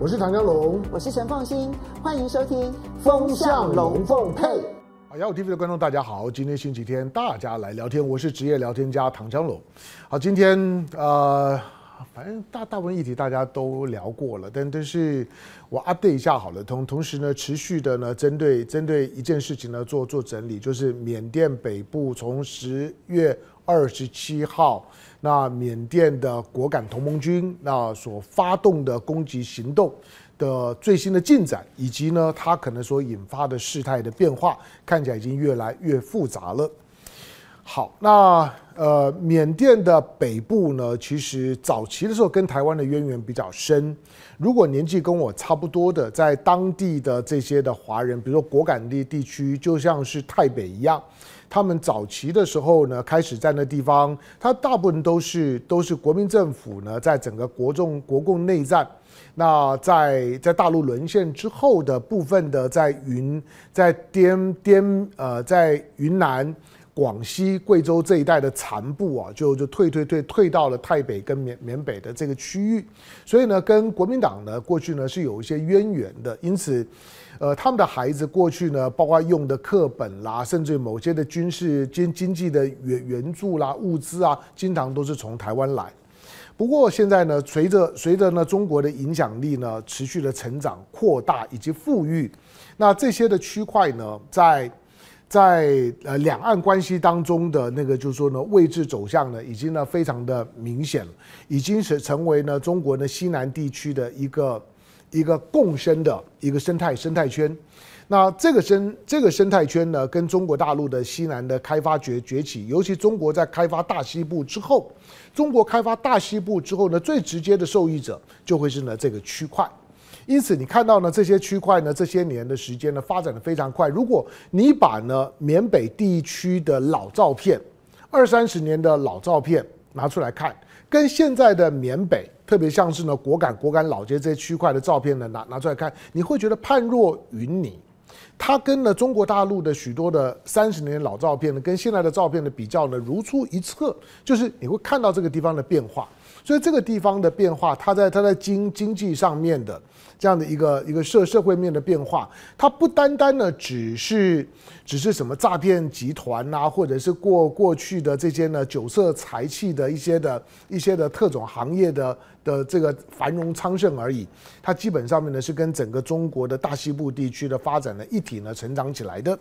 我是唐江龙，我是陈凤欣，欢迎收听《风向龙凤配》。好，雅虎 TV 的观众大家好，今天星期天，大家来聊天，我是职业聊天家唐江龙。好，今天呃，反正大大部分议题大家都聊过了，但但是我 update 一下好了，同同时呢，持续的呢，针对针对一件事情呢做做整理，就是缅甸北部从十月二十七号。那缅甸的果敢同盟军那所发动的攻击行动的最新的进展，以及呢，它可能所引发的事态的变化，看起来已经越来越复杂了。好，那呃，缅甸的北部呢，其实早期的时候跟台湾的渊源比较深。如果年纪跟我差不多的，在当地的这些的华人，比如说果敢地地区，就像是泰北一样。他们早期的时候呢，开始在那地方，他大部分都是都是国民政府呢，在整个国中国共内战，那在在大陆沦陷之后的部分的在云在滇滇呃在云南、广西、贵州这一带的残部啊，就就退退退退到了泰北跟缅缅北的这个区域，所以呢，跟国民党呢过去呢是有一些渊源的，因此。呃，他们的孩子过去呢，包括用的课本啦，甚至某些的军事经经济的援援助啦、物资啊，经常都是从台湾来。不过现在呢，随着随着呢中国的影响力呢持续的成长、扩大以及富裕，那这些的区块呢，在在呃两岸关系当中的那个就是说呢位置走向呢，已经呢非常的明显了，已经是成为呢中国呢西南地区的一个。一个共生的一个生态生态圈，那这个生这个生态圈呢，跟中国大陆的西南的开发崛崛起，尤其中国在开发大西部之后，中国开发大西部之后呢，最直接的受益者就会是呢这个区块。因此，你看到呢这些区块呢这些年的时间呢发展的非常快。如果你把呢缅北地区的老照片，二三十年的老照片拿出来看，跟现在的缅北。特别像是呢，果敢、果敢老街这些区块的照片呢，拿拿出来看，你会觉得判若云泥。它跟呢中国大陆的许多的三十年老照片呢，跟现在的照片的比较呢，如出一辙。就是你会看到这个地方的变化，所以这个地方的变化，它在它在经经济上面的。这样的一个一个社社会面的变化，它不单单呢只是只是什么诈骗集团呐，或者是过过去的这些呢酒色财气的一些的一些的特种行业的的这个繁荣昌盛而已，它基本上面呢是跟整个中国的大西部地区的发展呢一体呢成长起来的。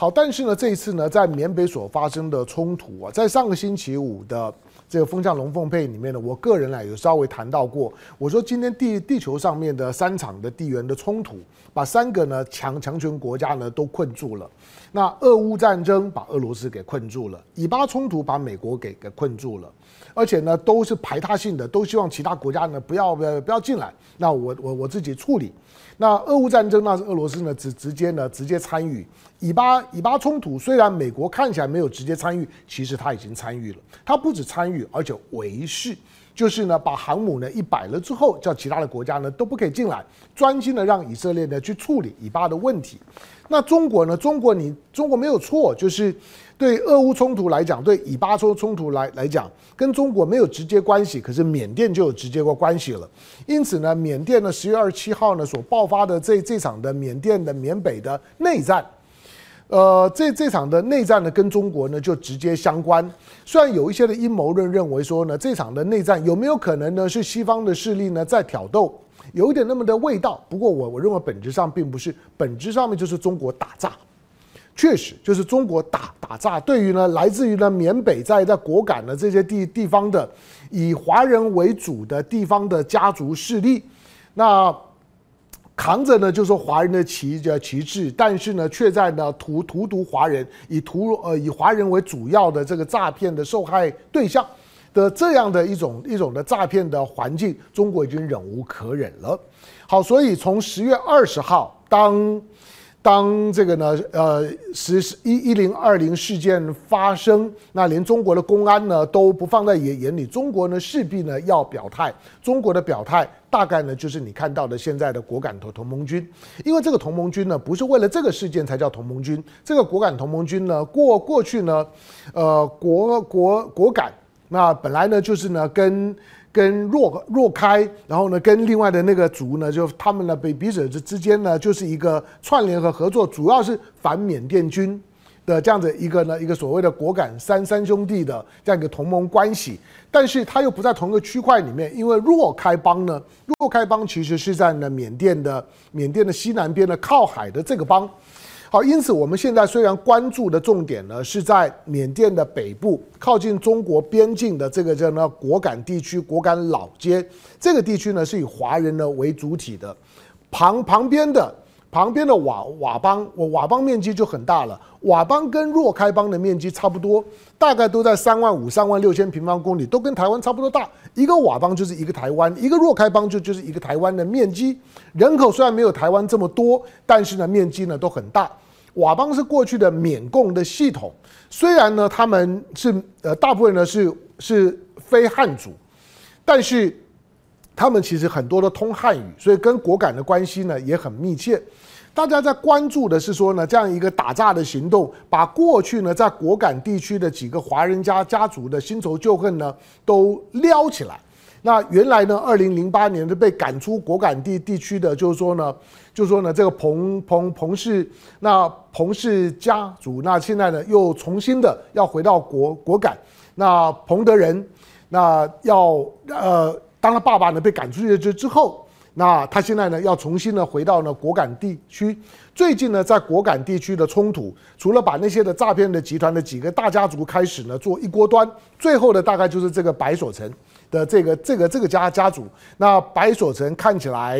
好，但是呢这一次呢在缅北所发生的冲突啊，在上个星期五的。这个风向龙凤配里面呢，我个人呢有稍微谈到过，我说今天地地球上面的三场的地缘的冲突，把三个呢强强权国家呢都困住了。那俄乌战争把俄罗斯给困住了，以巴冲突把美国给给困住了，而且呢都是排他性的，都希望其他国家呢不要不要不要进来，那我我我自己处理。那俄乌战争，那是俄罗斯呢直直接呢直接参与以巴以巴冲突，虽然美国看起来没有直接参与，其实他已经参与了。他不止参与，而且维系，就是呢把航母呢一摆了之后，叫其他的国家呢都不可以进来，专心的让以色列呢去处理以巴的问题。那中国呢？中国你中国没有错，就是对俄乌冲突来讲，对以巴冲冲突来来讲，跟中国没有直接关系。可是缅甸就有直接过关系了。因此呢，缅甸呢十月二十七号呢所爆发的这这场的缅甸的缅北的内战，呃，这这场的内战呢跟中国呢就直接相关。虽然有一些的阴谋论认为说呢，这场的内战有没有可能呢是西方的势力呢在挑逗？有一点那么的味道，不过我我认为本质上并不是，本质上面就是中国打仗，确实就是中国打打仗。对于呢来自于呢缅北在在果敢的这些地地方的以华人为主的地方的家族势力，那扛着呢就是说华人的旗的旗帜，但是呢却在呢荼荼毒华人，以荼呃以华人为主要的这个诈骗的受害对象。的这样的一种一种的诈骗的环境，中国已经忍无可忍了。好，所以从十月二十号，当当这个呢，呃，十十一一零二零事件发生，那连中国的公安呢都不放在眼眼里，中国呢势必呢要表态。中国的表态大概呢就是你看到的现在的果敢同同盟军，因为这个同盟军呢不是为了这个事件才叫同盟军，这个果敢同盟军呢过过去呢，呃，果果果敢。那本来呢，就是呢，跟跟若若开，然后呢，跟另外的那个族呢，就他们呢，彼彼此之之间呢，就是一个串联和合作，主要是反缅甸军的这样子一个呢，一个所谓的果敢三三兄弟的这样一个同盟关系。但是他又不在同一个区块里面，因为若开邦呢，若开邦其实是在呢缅甸的缅甸的西南边的靠海的这个邦。好，因此我们现在虽然关注的重点呢是在缅甸的北部，靠近中国边境的这个叫呢果敢地区，果敢老街这个地区呢是以华人呢为主体的，旁旁边的。旁边的佤佤邦，我佤邦面积就很大了。佤邦跟若开邦的面积差不多，大概都在三万五、三万六千平方公里，都跟台湾差不多大。一个佤邦就是一个台湾，一个若开邦就就是一个台湾的面积。人口虽然没有台湾这么多，但是呢面积呢都很大。佤邦是过去的缅共的系统，虽然呢他们是呃大部分呢是是非汉族，但是。他们其实很多都通汉语，所以跟果敢的关系呢也很密切。大家在关注的是说呢，这样一个打诈的行动，把过去呢在果敢地区的几个华人家家族的新仇旧恨呢都撩起来。那原来呢，二零零八年就被赶出果敢地地区的，就是说呢，就是说呢，这个彭彭彭氏那彭氏家族，那现在呢又重新的要回到果果敢。那彭德仁，那要呃。当他爸爸呢被赶出去之之后，那他现在呢要重新呢回到呢果敢地区。最近呢在果敢地区的冲突，除了把那些的诈骗的集团的几个大家族开始呢做一锅端，最后的大概就是这个白所成的这个这个这个家家族。那白所成看起来，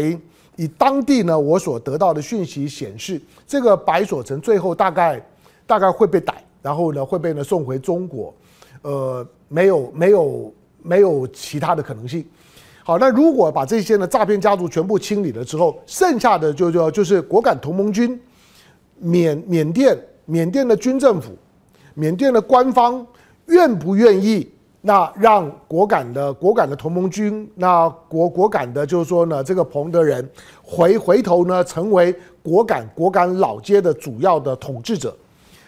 以当地呢我所得到的讯息显示，这个白所成最后大概大概会被逮，然后呢会被呢送回中国。呃，没有没有没有其他的可能性。好，那如果把这些呢诈骗家族全部清理了之后，剩下的就就就是果敢同盟军、缅缅甸缅甸的军政府、缅甸的官方愿不愿意？那让果敢的果敢的同盟军，那果果敢的，就是说呢，这个彭德仁回回头呢，成为果敢果敢老街的主要的统治者。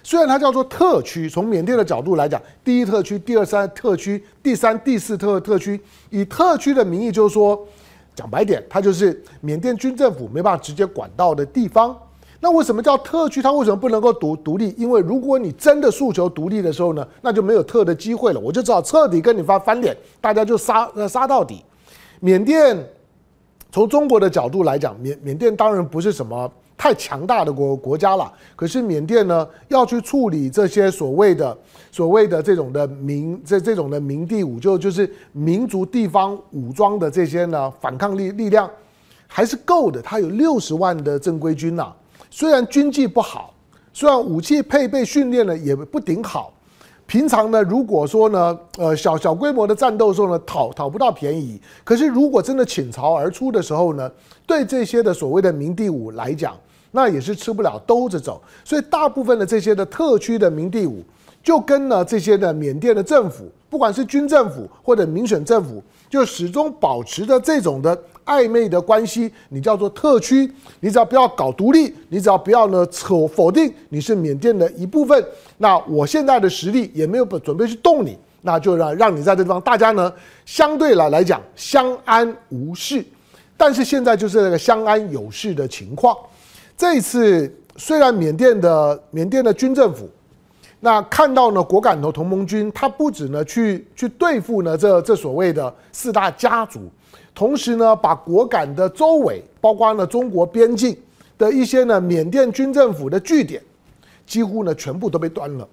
虽然它叫做特区，从缅甸的角度来讲，第一特区、第二三特区、第三、第四特特区，以特区的名义，就是说，讲白点，它就是缅甸军政府没办法直接管到的地方。那为什么叫特区？它为什么不能够独独立？因为如果你真的诉求独立的时候呢，那就没有特的机会了。我就只好彻底跟你翻翻脸，大家就杀呃杀到底。缅甸从中国的角度来讲，缅缅甸当然不是什么。太强大的国国家了，可是缅甸呢，要去处理这些所谓的所谓的这种的民这这种的民地武，就就是民族地方武装的这些呢反抗力力量还是够的。他有六十万的正规军呐，虽然军纪不好，虽然武器配备训练呢也不顶好，平常呢如果说呢呃小小规模的战斗时候呢讨讨不到便宜，可是如果真的倾巢而出的时候呢，对这些的所谓的民地武来讲。那也是吃不了兜着走，所以大部分的这些的特区的民地武，就跟呢这些的缅甸的政府，不管是军政府或者民选政府，就始终保持着这种的暧昧的关系。你叫做特区，你只要不要搞独立，你只要不要呢否否定你是缅甸的一部分，那我现在的实力也没有准备去动你，那就让让你在这地方大家呢相对来来讲相安无事。但是现在就是那个相安有事的情况。这次虽然缅甸的缅甸的军政府，那看到呢果敢的同盟军，他不止呢去去对付呢这这所谓的四大家族，同时呢把果敢的周围，包括呢中国边境的一些呢缅甸军政府的据点，几乎呢全部都被端了，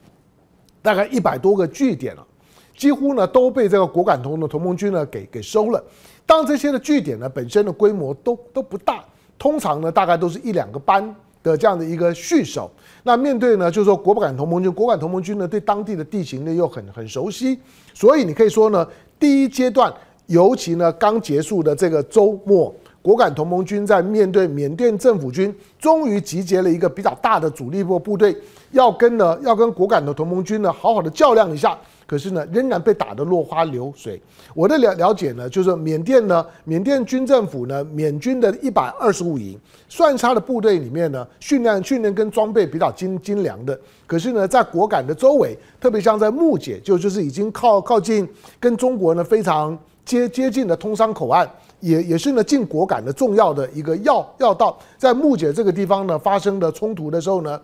大概一百多个据点了，几乎呢都被这个果敢同的同盟军呢给给收了。当这些的据点呢本身的规模都都不大。通常呢，大概都是一两个班的这样的一个序守。那面对呢，就是说果敢同盟军，果敢同盟军呢，对当地的地形呢又很很熟悉，所以你可以说呢，第一阶段，尤其呢刚结束的这个周末，果敢同盟军在面对缅甸政府军，终于集结了一个比较大的主力部部队，要跟呢要跟果敢的同盟军呢好好的较量一下。可是呢，仍然被打得落花流水。我的了了解呢，就是缅甸呢，缅甸军政府呢，缅军的一百二十五营，算是他的部队里面呢，训练训练跟装备比较精精良的。可是呢，在果敢的周围，特别像在木姐，就就是已经靠靠近跟中国呢非常接接近的通商口岸，也也是呢进果敢的重要的一个要要道。在木姐这个地方呢发生的冲突的时候呢，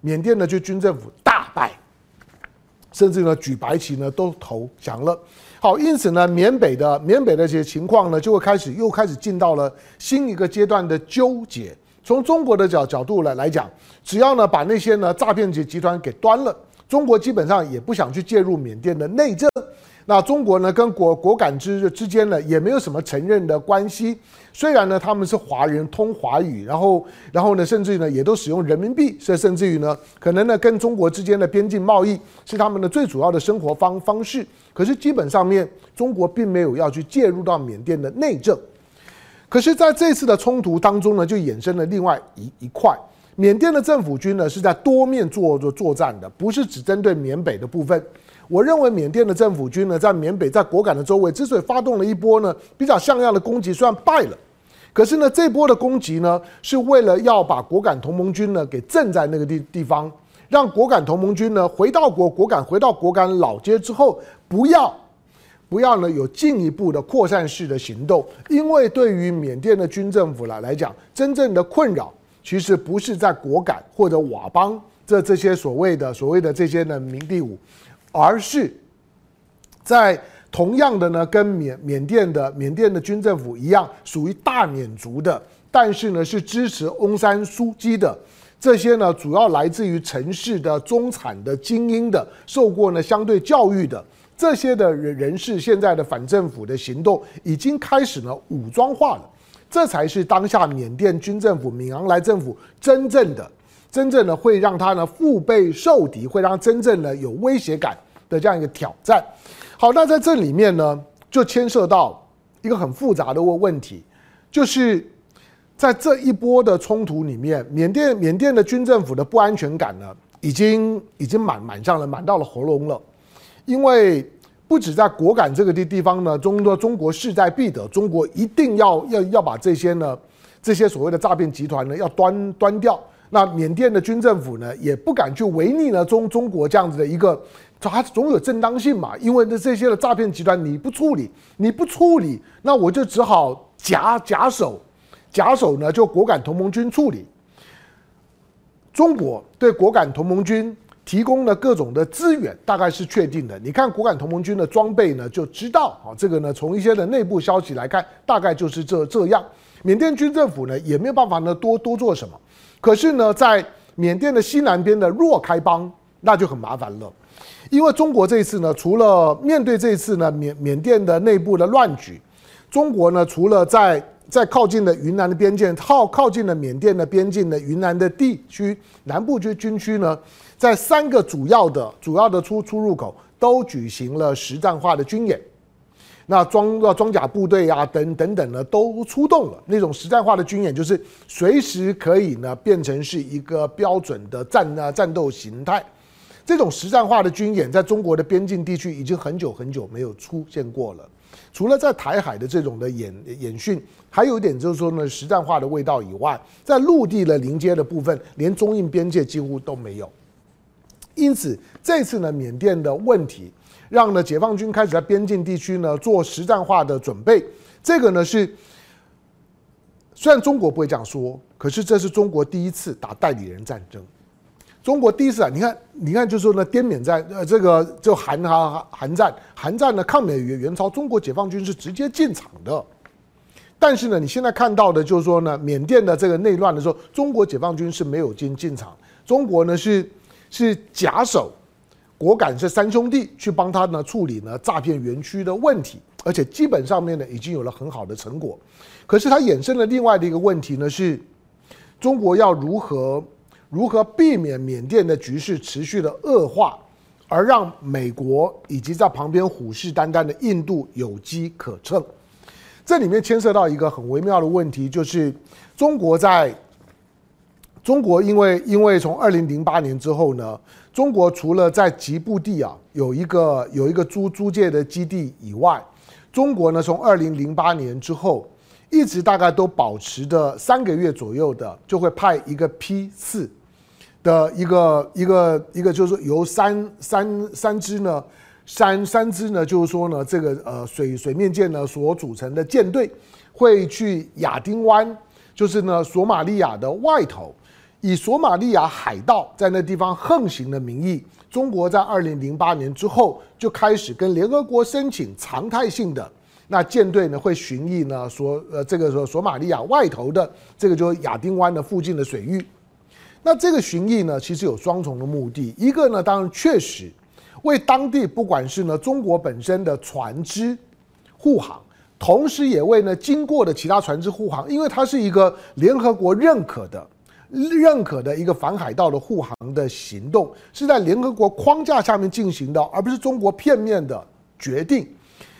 缅甸的就军政府大败，甚至呢举白旗呢都投降了。好，因此呢，缅北的缅北的这些情况呢，就会开始又开始进到了新一个阶段的纠结。从中国的角角度来来讲，只要呢把那些呢诈骗集集团给端了，中国基本上也不想去介入缅甸的内政。那中国呢，跟果果敢之之间呢，也没有什么承认的关系。虽然呢，他们是华人，通华语，然后，然后呢，甚至于呢，也都使用人民币，甚甚至于呢，可能呢，跟中国之间的边境贸易是他们的最主要的生活方方式。可是基本上面，中国并没有要去介入到缅甸的内政。可是，在这次的冲突当中呢，就衍生了另外一一块，缅甸的政府军呢，是在多面做做作战的，不是只针对缅北的部分。我认为缅甸的政府军呢，在缅北、在果敢的周围，之所以发动了一波呢比较像样的攻击，虽然败了，可是呢，这波的攻击呢，是为了要把果敢同盟军呢给镇在那个地地方，让果敢同盟军呢回到果果敢回到果敢老街之后，不要不要呢有进一步的扩散式的行动，因为对于缅甸的军政府来来讲，真正的困扰其实不是在果敢或者佤邦这这些所谓的所谓的这些呢明第五。而是在同样的呢，跟缅缅甸的缅甸的军政府一样，属于大缅族的，但是呢是支持翁山苏姬的。这些呢，主要来自于城市的中产的精英的，受过呢相对教育的。这些的人人士，现在的反政府的行动已经开始呢武装化了，这才是当下缅甸军政府、敏昂莱政府真正的、真正的会让他呢腹背受敌，会让真正的有威胁感。的这样一个挑战，好，那在这里面呢，就牵涉到一个很复杂的问问题，就是在这一波的冲突里面，缅甸缅甸的军政府的不安全感呢，已经已经满满上了，满到了喉咙了，因为不止在果敢这个地地方呢，中国中国势在必得，中国一定要要要把这些呢这些所谓的诈骗集团呢要端端掉，那缅甸的军政府呢也不敢去违逆呢中中国这样子的一个。它总有正当性嘛，因为这这些的诈骗集团你不处理，你不处理，那我就只好假假手，假手呢就果敢同盟军处理。中国对果敢同盟军提供的各种的资源，大概是确定的。你看果敢同盟军的装备呢，就知道啊，这个呢从一些的内部消息来看，大概就是这这样。缅甸军政府呢也没有办法呢多多做什么，可是呢在缅甸的西南边的若开邦，那就很麻烦了。因为中国这一次呢，除了面对这一次呢缅缅甸的内部的乱局，中国呢除了在在靠近的云南的边界，靠靠近的缅甸的边境的云南的地区南部区军区呢，在三个主要的主要的出出入口都举行了实战化的军演，那装装甲部队啊等等等呢都出动了，那种实战化的军演就是随时可以呢变成是一个标准的战啊战斗形态。这种实战化的军演，在中国的边境地区已经很久很久没有出现过了。除了在台海的这种的演演训，还有一点就是说呢，实战化的味道以外，在陆地的临接的部分，连中印边界几乎都没有。因此，这次呢，缅甸的问题，让呢解放军开始在边境地区呢做实战化的准备。这个呢是，虽然中国不会这样说，可是这是中国第一次打代理人战争。中国第一次啊，你看，你看，就是说呢，滇缅战，呃，这个就韩哈韩战，韩战呢抗美援援朝，中国解放军是直接进场的。但是呢，你现在看到的就是说呢，缅甸的这个内乱的时候，中国解放军是没有进进场，中国呢是是假手，果敢是三兄弟去帮他呢处理呢诈骗园区的问题，而且基本上面呢已经有了很好的成果。可是它衍生了另外的一个问题呢，是中国要如何？如何避免缅甸的局势持续的恶化，而让美国以及在旁边虎视眈眈的印度有机可乘？这里面牵涉到一个很微妙的问题，就是中国在中国，因为因为从二零零八年之后呢，中国除了在吉布地啊有一个有一个租租借的基地以外，中国呢从二零零八年之后。一直大概都保持着三个月左右的，就会派一个批次的一个一个一个，就是由三三三支呢三三支呢，就是说呢，这个呃水水面舰呢所组成的舰队会去亚丁湾，就是呢索马利亚的外头，以索马利亚海盗在那地方横行的名义，中国在二零零八年之后就开始跟联合国申请常态性的那舰队呢会巡弋呢索呃这个说索马利亚外头的这个就亚丁湾的附近的水域。那这个巡弋呢，其实有双重的目的，一个呢，当然确实为当地不管是呢中国本身的船只护航，同时也为呢经过的其他船只护航，因为它是一个联合国认可的、认可的一个反海盗的护航的行动，是在联合国框架下面进行的，而不是中国片面的决定。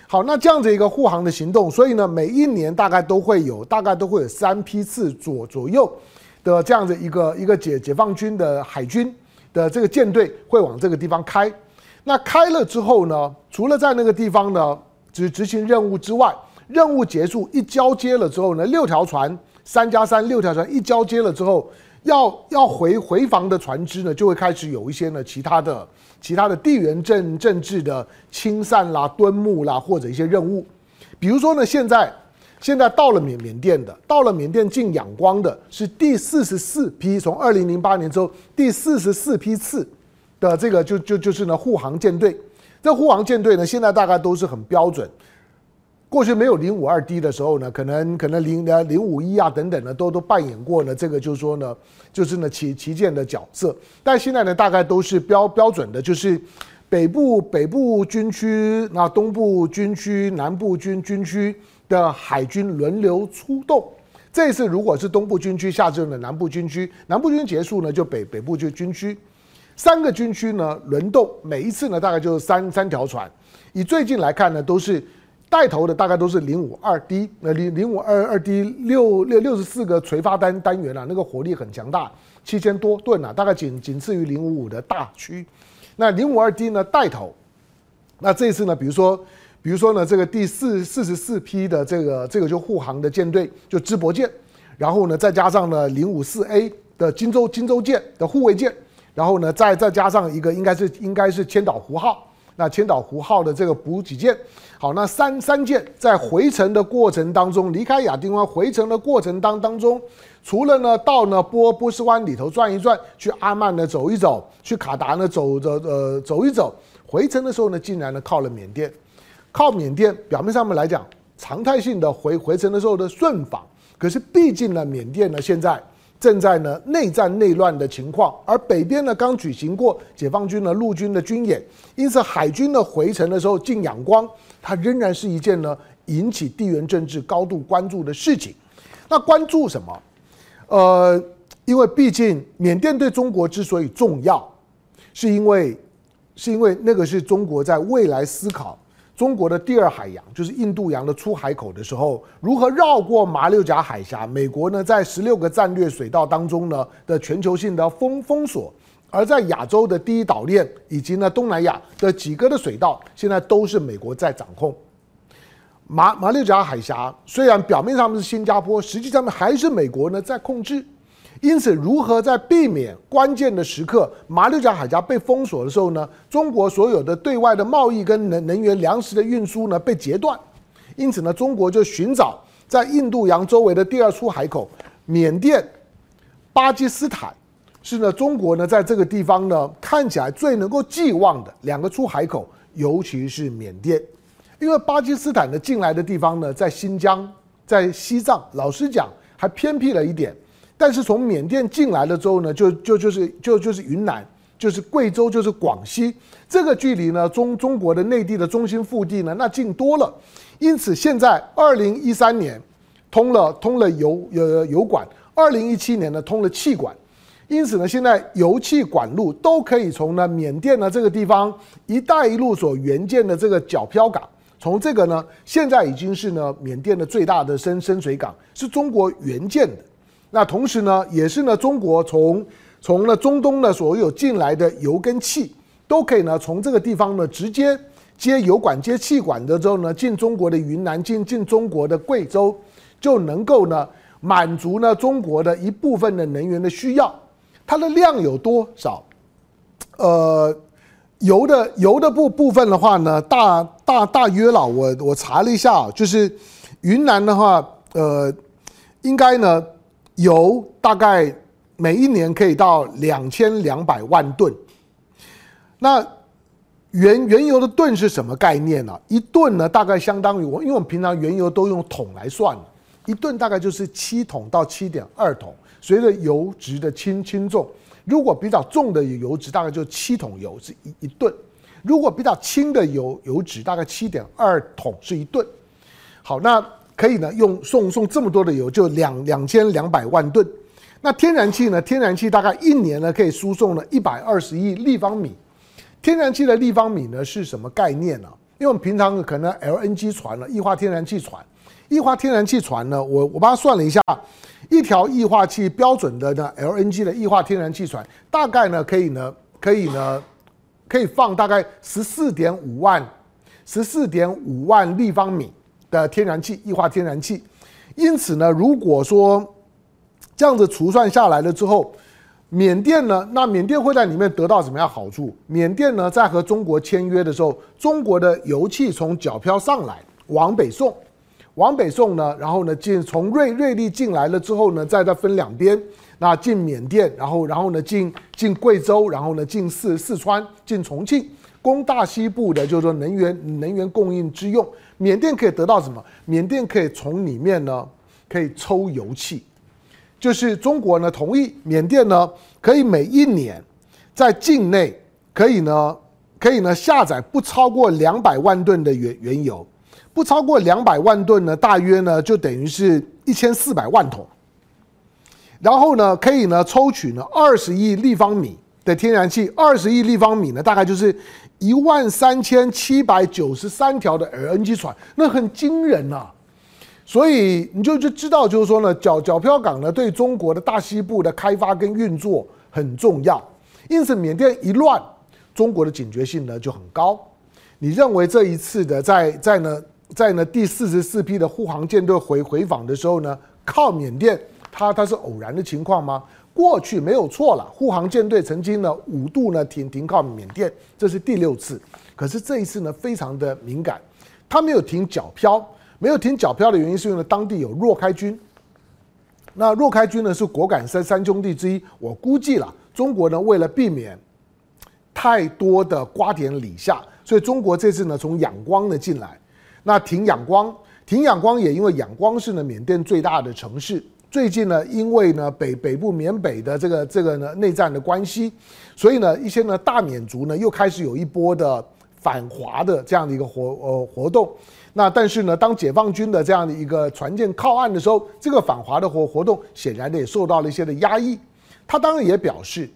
好，那这样子一个护航的行动，所以呢，每一年大概都会有，大概都会有三批次左左右。的这样子一个一个解解放军的海军的这个舰队会往这个地方开，那开了之后呢，除了在那个地方呢执执行任务之外，任务结束一交接了之后呢，六条船三加三六条船一交接了之后，要要回回防的船只呢，就会开始有一些呢其他的其他的地缘政政治的清散啦、敦睦啦，或者一些任务，比如说呢现在。现在到了缅缅甸的，到了缅甸进仰光的是第四十四批，从二零零八年之后第四十四批次的这个就就就是呢护航舰队。这护航舰队呢，现在大概都是很标准。过去没有零五二 D 的时候呢，可能可能零呃零五一啊等等呢，都都扮演过呢这个就是说呢，就是呢旗旗舰的角色。但现在呢，大概都是标标准的，就是北部北部军区，那东部军区，南部军军区。的海军轮流出动，这次如果是东部军区下阵的南部军区，南部军结束呢，就北北部就军区，三个军区呢轮动，每一次呢大概就是三三条船，以最近来看呢，都是带头的大概都是零五二 D，那零零五二二 D 六六六十四个垂发单单元啊，那个火力很强大，七千多吨啊，大概仅仅次于零五五的大区，那零五二 D 呢带头，那这次呢，比如说。比如说呢，这个第四四十四批的这个这个就护航的舰队就淄博舰，然后呢再加上呢零五四 A 的金州金州舰的护卫舰，然后呢再再加上一个应该是应该是千岛湖号，那千岛湖号的这个补给舰，好，那三三舰在回程的过程当中，离开亚丁湾回程的过程当当中，除了呢到呢波波斯湾里头转一转，去阿曼呢走一走，去卡达呢走着呃走一走，回程的时候呢竟然呢靠了缅甸。靠缅甸表面上面来讲，常态性的回回程的时候的顺访，可是毕竟呢，缅甸呢现在正在呢内战内乱的情况，而北边呢刚举行过解放军的陆军的军演，因此海军的回程的时候进仰光，它仍然是一件呢引起地缘政治高度关注的事情。那关注什么？呃，因为毕竟缅甸对中国之所以重要，是因为是因为那个是中国在未来思考。中国的第二海洋就是印度洋的出海口的时候，如何绕过马六甲海峡？美国呢，在十六个战略水道当中呢的全球性的封封锁，而在亚洲的第一岛链以及呢东南亚的几个的水道，现在都是美国在掌控。马马六甲海峡虽然表面上是新加坡，实际上面还是美国呢在控制。因此，如何在避免关键的时刻马六甲海峡被封锁的时候呢？中国所有的对外的贸易跟能能源、粮食的运输呢被截断。因此呢，中国就寻找在印度洋周围的第二出海口，缅甸、巴基斯坦是呢中国呢在这个地方呢看起来最能够寄望的两个出海口，尤其是缅甸，因为巴基斯坦的进来的地方呢在新疆、在西藏，老实讲还偏僻了一点。但是从缅甸进来了之后呢，就就就是就就是云南，就是贵州，就是广西，这个距离呢，中中国的内地的中心腹地呢，那近多了。因此，现在二零一三年通了通了油呃油管，二零一七年呢通了气管，因此呢，现在油气管路都可以从呢缅甸的这个地方“一带一路”所援建的这个皎漂港，从这个呢，现在已经是呢缅甸的最大的深深水港，是中国援建的。那同时呢，也是呢，中国从从呢中东呢所有进来的油跟气，都可以呢从这个地方呢直接接油管接气管的之后呢，进中国的云南，进进中国的贵州，就能够呢满足呢中国的一部分的能源的需要。它的量有多少？呃，油的油的部部分的话呢，大大大约了，我我查了一下，就是云南的话，呃，应该呢油大概每一年可以到两千两百万吨。那原原油的吨是什么概念呢、一吨呢大概相当于我，因为我们平常原油都用桶来算，一吨大概就是七桶到七点二桶，随着油脂的轻轻重。如果比较重的油脂，大概就七桶油是一一吨；如果比较轻的油油脂，大概七点二桶是一吨。好，那可以呢用送送这么多的油，就两两千两百万吨。那天然气呢？天然气大概一年呢可以输送了一百二十亿立方米。天然气的立方米呢是什么概念呢？因为我们平常可能 LNG 船了，液化天然气船，液化天然气船呢，我我帮他算了一下。一条液化气标准的呢，LNG 的液化天然气船，大概呢可以呢可以呢可以放大概十四点五万十四点五万立方米的天然气，液化天然气。因此呢，如果说这样子除算下来了之后，缅甸呢，那缅甸会在里面得到什么样好处？缅甸呢，在和中国签约的时候，中国的油气从角漂上来往北送。往北送呢，然后呢进从瑞瑞丽进来了之后呢，再再分两边，那进缅甸，然后然后呢进进贵州，然后呢进四四川，进重庆，供大西部的就是说能源能源供应之用。缅甸可以得到什么？缅甸可以从里面呢可以抽油气，就是中国呢同意缅甸呢可以每一年在境内可以呢可以呢下载不超过两百万吨的原原油。不超过两百万吨呢，大约呢就等于是一千四百万桶。然后呢，可以呢抽取呢二十亿立方米的天然气，二十亿立方米呢大概就是一万三千七百九十三条的 LNG 船，那很惊人呐。所以你就就知道，就是说呢，角角漂港呢对中国的大西部的开发跟运作很重要。因此，缅甸一乱，中国的警觉性呢就很高。你认为这一次的在在呢？在呢第四十四批的护航舰队回回访的时候呢，靠缅甸，它它是偶然的情况吗？过去没有错了，护航舰队曾经呢五度呢停停靠缅甸，这是第六次。可是这一次呢非常的敏感，它没有停皎漂，没有停皎漂的原因是因为当地有若开军。那若开军呢是果敢三三兄弟之一，我估计了中国呢为了避免太多的瓜田李下，所以中国这次呢从仰光呢进来。那停仰光，停仰光也因为仰光是呢缅甸最大的城市。最近呢，因为呢北北部缅北的这个这个呢内战的关系，所以呢一些呢大缅族呢又开始有一波的反华的这样的一个活呃活动。那但是呢，当解放军的这样的一个船舰靠岸的时候，这个反华的活活动显然的也受到了一些的压抑。他当然也表示，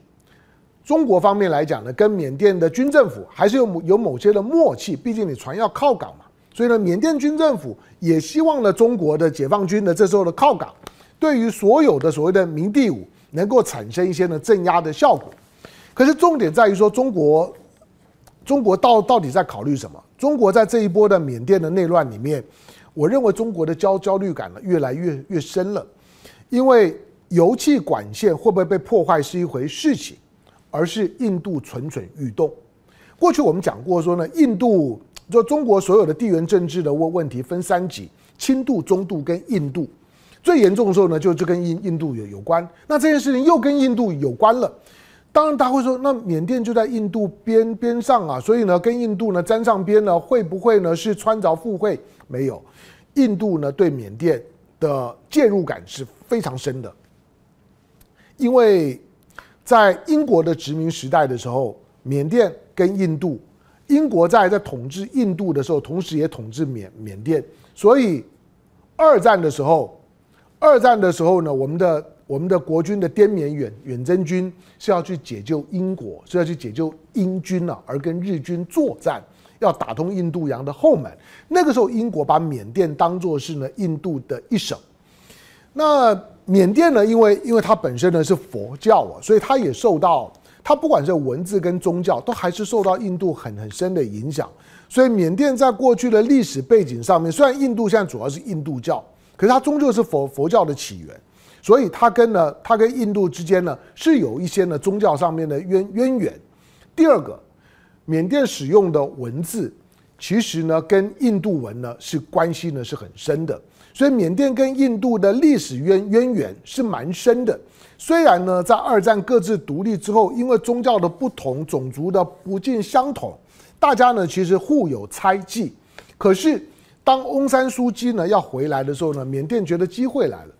中国方面来讲呢，跟缅甸的军政府还是有有某些的默契，毕竟你船要靠港嘛。所以呢，缅甸军政府也希望呢，中国的解放军呢这时候的靠港，对于所有的所谓的明第五能够产生一些呢镇压的效果。可是重点在于说，中国中国到到底在考虑什么？中国在这一波的缅甸的内乱里面，我认为中国的焦焦虑感呢越来越越深了，因为油气管线会不会被破坏是一回事情，而是印度蠢蠢欲动。过去我们讲过说呢，印度。就中国所有的地缘政治的问问题分三级：轻度、中度跟印度。最严重的时候呢，就就跟印印度有有关。那这件事情又跟印度有关了。当然，他会说，那缅甸就在印度边边上啊，所以呢，跟印度呢沾上边呢，会不会呢是穿凿附会？没有，印度呢对缅甸的介入感是非常深的，因为在英国的殖民时代的时候，缅甸跟印度。英国在在统治印度的时候，同时也统治缅缅甸，所以二战的时候，二战的时候呢，我们的我们的国军的滇缅远远征军是要去解救英国，是要去解救英军啊，而跟日军作战，要打通印度洋的后门。那个时候，英国把缅甸当作是呢印度的一省。那缅甸呢，因为因为它本身呢是佛教啊，所以它也受到。它不管是文字跟宗教，都还是受到印度很很深的影响。所以缅甸在过去的历史背景上面，虽然印度现在主要是印度教，可是它终究是佛佛教的起源。所以它跟呢，它跟印度之间呢是有一些呢宗教上面的渊渊源。第二个，缅甸使用的文字，其实呢跟印度文呢是关系呢是很深的，所以缅甸跟印度的历史渊渊源是蛮深的。虽然呢在二战各自独立之后，因为宗教的不同、种族的不尽相同，大家呢其实互有猜忌。可是当翁山苏姬呢要回来的时候呢，缅甸觉得机会来了，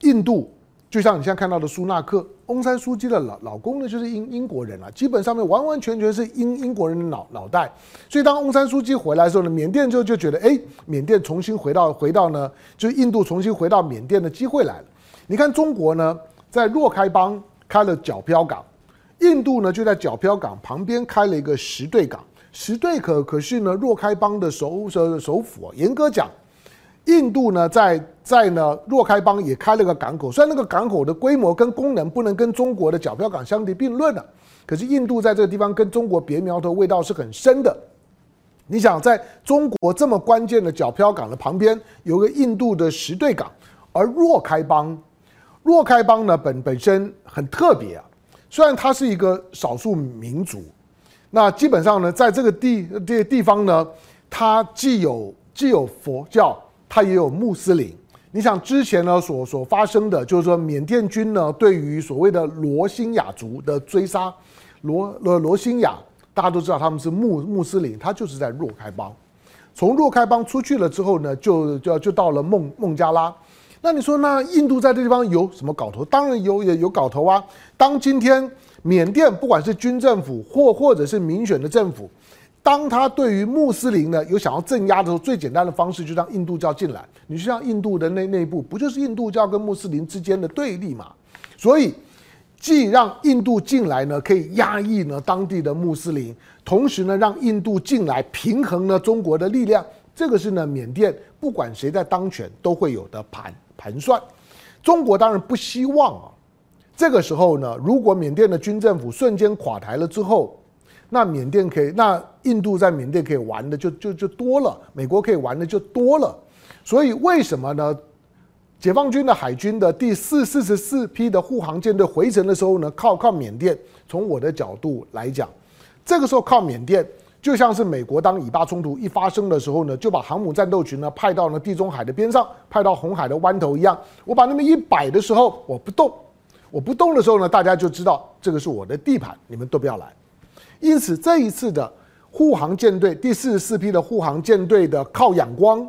印度。就像你现在看到的苏纳克，翁山苏姬的老老公呢，就是英英国人啊，基本上面完完全全是英英国人的脑脑袋。所以当翁山苏姬回来的时候呢，缅甸就就觉得，哎，缅甸重新回到回到呢，就是印度重新回到缅甸的机会来了。你看中国呢，在若开邦开了角漂港，印度呢就在角漂港旁边开了一个实兑港，实兑可可是呢若开邦的首首首府，严格讲。印度呢，在在呢若开邦也开了个港口，虽然那个港口的规模跟功能不能跟中国的皎漂港相提并论的，可是印度在这个地方跟中国别苗头味道是很深的。你想，在中国这么关键的角漂港的旁边，有个印度的实兑港，而若开邦，若开邦呢本本身很特别啊，虽然它是一个少数民族，那基本上呢，在这个地这个地方呢，它既有既有佛教。它也有穆斯林，你想之前呢所所发生的，就是说缅甸军呢对于所谓的罗兴亚族的追杀，罗罗罗兴亚大家都知道他们是穆穆斯林，他就是在若开邦，从若开邦出去了之后呢，就就就到了孟孟加拉。那你说那印度在这地方有什么搞头？当然有也有搞头啊。当今天缅甸不管是军政府或或者是民选的政府。当他对于穆斯林呢有想要镇压的时候，最简单的方式就让印度教进来。你就像印度的内内部，不就是印度教跟穆斯林之间的对立嘛？所以，既让印度进来呢，可以压抑呢当地的穆斯林，同时呢让印度进来平衡呢中国的力量。这个是呢缅甸不管谁在当权都会有的盘盘算。中国当然不希望啊，这个时候呢，如果缅甸的军政府瞬间垮台了之后。那缅甸可以，那印度在缅甸可以玩的就就就多了，美国可以玩的就多了，所以为什么呢？解放军的海军的第四四十四批的护航舰队回程的时候呢，靠靠缅甸。从我的角度来讲，这个时候靠缅甸，就像是美国当以巴冲突一发生的时候呢，就把航母战斗群呢派到了地中海的边上，派到红海的湾头一样。我把那么一摆的时候，我不动，我不动的时候呢，大家就知道这个是我的地盘，你们都不要来。因此，这一次的护航舰队第四十四批的护航舰队的靠仰光，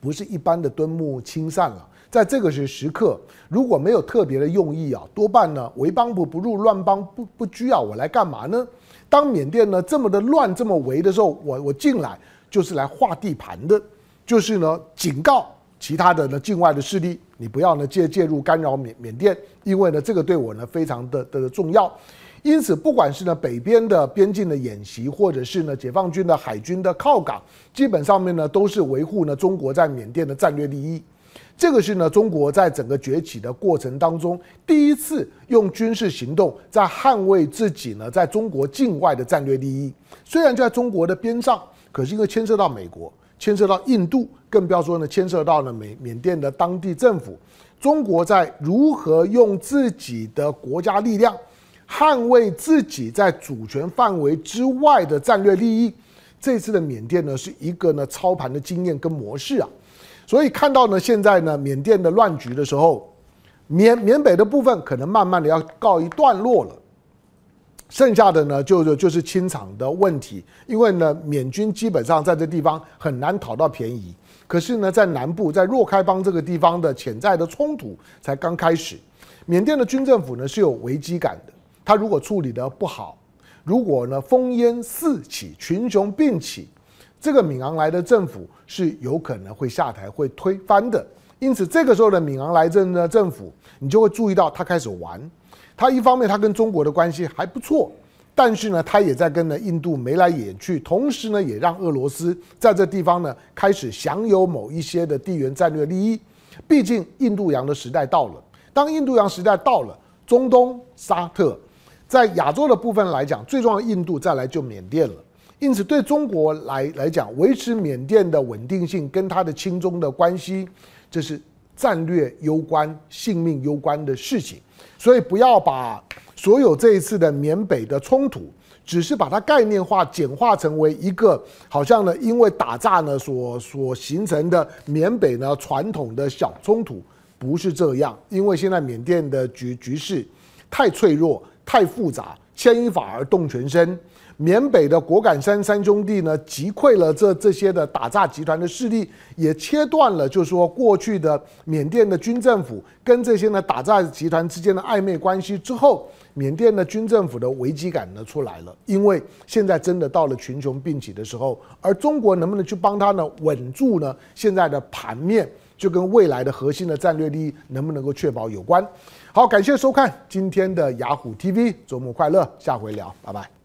不是一般的敦睦亲善了。在这个时时刻，如果没有特别的用意啊，多半呢为邦不不入，乱邦不不居啊，我来干嘛呢？当缅甸呢这么的乱，这么围的时候，我我进来就是来划地盘的，就是呢警告其他的呢境外的势力，你不要呢介介入干扰缅缅甸，因为呢这个对我呢非常的的重要。因此，不管是呢北边的边境的演习，或者是呢解放军的海军的靠港，基本上面呢都是维护呢中国在缅甸的战略利益。这个是呢中国在整个崛起的过程当中第一次用军事行动在捍卫自己呢在中国境外的战略利益。虽然在中国的边上，可是因为牵涉到美国，牵涉到印度，更不要说呢牵涉到了缅缅甸的当地政府，中国在如何用自己的国家力量。捍卫自己在主权范围之外的战略利益，这次的缅甸呢是一个呢操盘的经验跟模式啊，所以看到呢现在呢缅甸的乱局的时候，缅缅北的部分可能慢慢的要告一段落了，剩下的呢就就就是清场的问题，因为呢缅军基本上在这地方很难讨到便宜，可是呢在南部在若开邦这个地方的潜在的冲突才刚开始，缅甸的军政府呢是有危机感的。他如果处理得不好，如果呢烽烟四起、群雄并起，这个敏昂莱的政府是有可能会下台、会推翻的。因此，这个时候的敏昂莱政的政府，你就会注意到他开始玩。他一方面他跟中国的关系还不错，但是呢，他也在跟呢印度眉来眼去，同时呢，也让俄罗斯在这地方呢开始享有某一些的地缘战略利益。毕竟印度洋的时代到了，当印度洋时代到了，中东沙特。在亚洲的部分来讲，最重要的印度，再来就缅甸了。因此，对中国来来讲，维持缅甸的稳定性跟它的亲中的关系，这是战略攸关、性命攸关的事情。所以，不要把所有这一次的缅北的冲突，只是把它概念化、简化成为一个好像呢，因为打诈呢所所形成的缅北呢传统的小冲突，不是这样。因为现在缅甸的局局势太脆弱、太复杂，牵一发而动全身。缅北的果敢山三兄弟呢，击溃了这这些的打诈集团的势力，也切断了，就是说过去的缅甸的军政府跟这些呢打诈集团之间的暧昧关系之后，缅甸的军政府的危机感呢出来了，因为现在真的到了群雄并起的时候，而中国能不能去帮他呢稳住呢现在的盘面，就跟未来的核心的战略利益能不能够确保有关。好，感谢收看今天的雅虎 TV，周末快乐，下回聊，拜拜。